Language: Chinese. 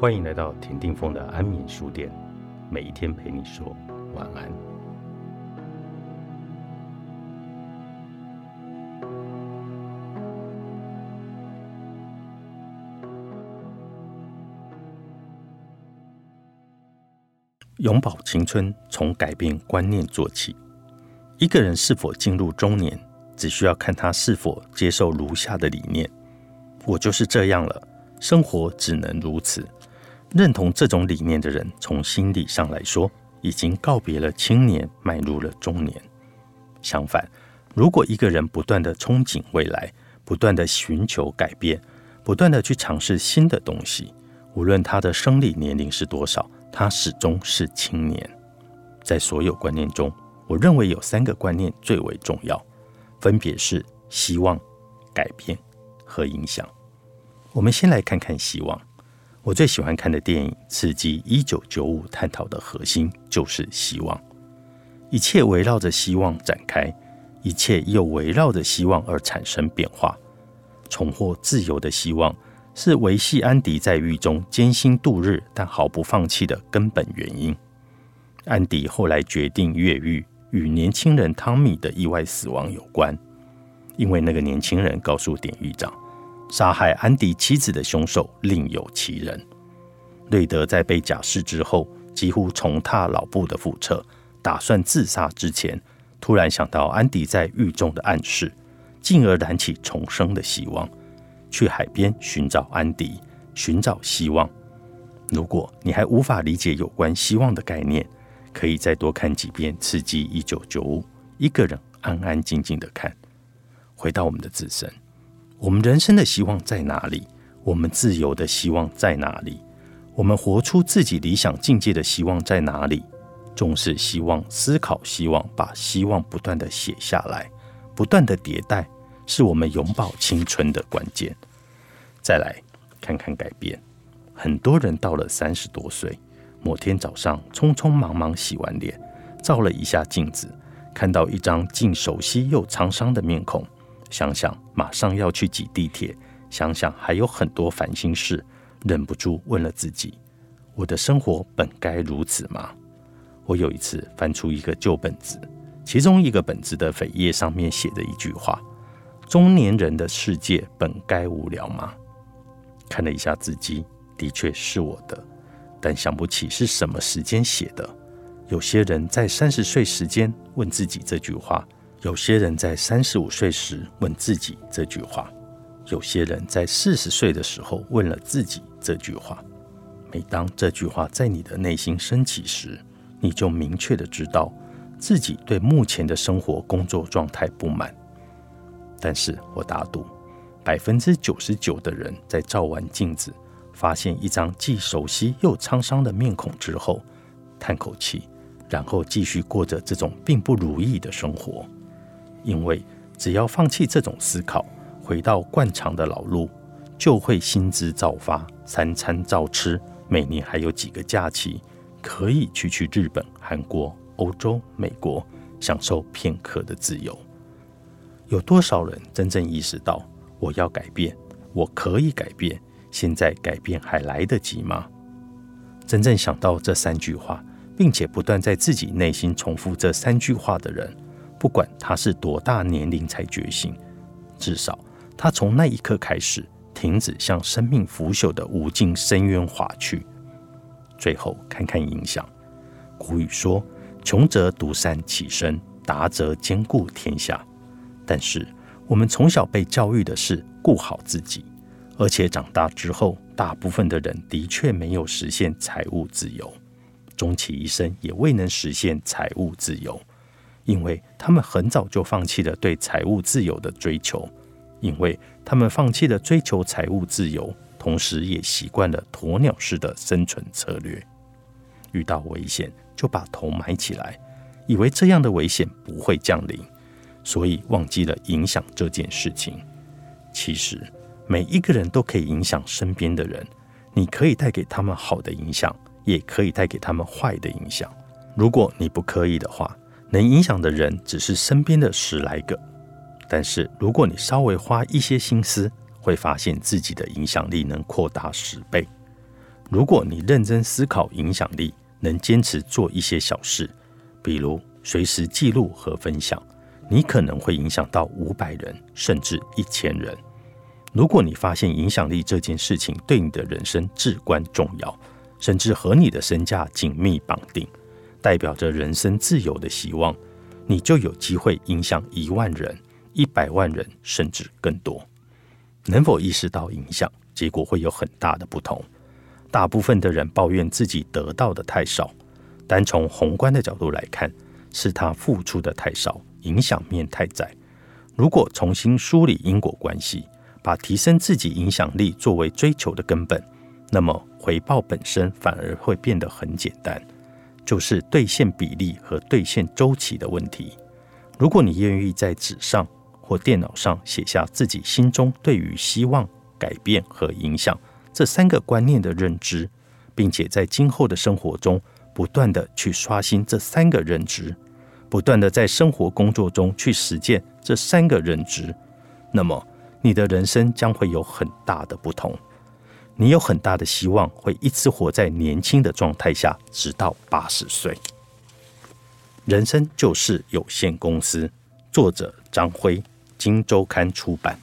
欢迎来到田定峰的安眠书店，每一天陪你说晚安。永葆青春，从改变观念做起。一个人是否进入中年，只需要看他是否接受如下的理念：我就是这样了，生活只能如此。认同这种理念的人，从心理上来说，已经告别了青年，迈入了中年。相反，如果一个人不断的憧憬未来，不断的寻求改变，不断的去尝试新的东西，无论他的生理年龄是多少，他始终是青年。在所有观念中，我认为有三个观念最为重要，分别是希望、改变和影响。我们先来看看希望。我最喜欢看的电影《刺激一九九五》，探讨的核心就是希望，一切围绕着希望展开，一切又围绕着希望而产生变化。重获自由的希望是维系安迪在狱中艰辛度日但毫不放弃的根本原因。安迪后来决定越狱。与年轻人汤米的意外死亡有关，因为那个年轻人告诉典狱长，杀害安迪妻子的凶手另有其人。瑞德在被假释之后，几乎重踏老布的覆辙，打算自杀之前，突然想到安迪在狱中的暗示，进而燃起重生的希望，去海边寻找安迪，寻找希望。如果你还无法理解有关希望的概念，可以再多看几遍《刺激一九九五》，一个人安安静静的看。回到我们的自身，我们人生的希望在哪里？我们自由的希望在哪里？我们活出自己理想境界的希望在哪里？重视希望，思考希望，把希望不断的写下来，不断的迭代，是我们永葆青春的关键。再来看看改变，很多人到了三十多岁。某天早上，匆匆忙忙洗完脸，照了一下镜子，看到一张既熟悉又沧桑的面孔，想想马上要去挤地铁，想想还有很多烦心事，忍不住问了自己：我的生活本该如此吗？我有一次翻出一个旧本子，其中一个本子的扉页上面写的一句话：“中年人的世界本该无聊吗？”看了一下字迹，的确是我的。但想不起是什么时间写的。有些人在三十岁时间问自己这句话，有些人在三十五岁时问自己这句话，有些人在四十岁的时候问了自己这句话。每当这句话在你的内心升起时，你就明确的知道自己对目前的生活工作状态不满。但是我打赌，百分之九十九的人在照完镜子。发现一张既熟悉又沧桑的面孔之后，叹口气，然后继续过着这种并不如意的生活。因为只要放弃这种思考，回到惯常的老路，就会薪资照发，三餐照吃，每年还有几个假期可以去去日本、韩国、欧洲、美国，享受片刻的自由。有多少人真正意识到我要改变，我可以改变？现在改变还来得及吗？真正想到这三句话，并且不断在自己内心重复这三句话的人，不管他是多大年龄才觉醒，至少他从那一刻开始停止向生命腐朽的无尽深渊滑去。最后看看影响。古语说：“穷则独善其身，达则兼顾天下。”但是我们从小被教育的是顾好自己。而且长大之后，大部分的人的确没有实现财务自由，终其一生也未能实现财务自由，因为他们很早就放弃了对财务自由的追求，因为他们放弃了追求财务自由，同时也习惯了鸵鸟式的生存策略，遇到危险就把头埋起来，以为这样的危险不会降临，所以忘记了影响这件事情。其实。每一个人都可以影响身边的人，你可以带给他们好的影响，也可以带给他们坏的影响。如果你不可以的话，能影响的人只是身边的十来个。但是如果你稍微花一些心思，会发现自己的影响力能扩大十倍。如果你认真思考影响力，能坚持做一些小事，比如随时记录和分享，你可能会影响到五百人，甚至一千人。如果你发现影响力这件事情对你的人生至关重要，甚至和你的身价紧密绑定，代表着人生自由的希望，你就有机会影响一万人、一百万人，甚至更多。能否意识到影响，结果会有很大的不同。大部分的人抱怨自己得到的太少，单从宏观的角度来看，是他付出的太少，影响面太窄。如果重新梳理因果关系，把提升自己影响力作为追求的根本，那么回报本身反而会变得很简单，就是兑现比例和兑现周期的问题。如果你愿意在纸上，或电脑上写下自己心中对于希望、改变和影响这三个观念的认知，并且在今后的生活中不断的去刷新这三个认知，不断的在生活工作中去实践这三个认知，那么你的人生将会有很大的不同。你有很大的希望会一直活在年轻的状态下，直到八十岁。人生就是有限公司，作者张辉。《金周刊》出版。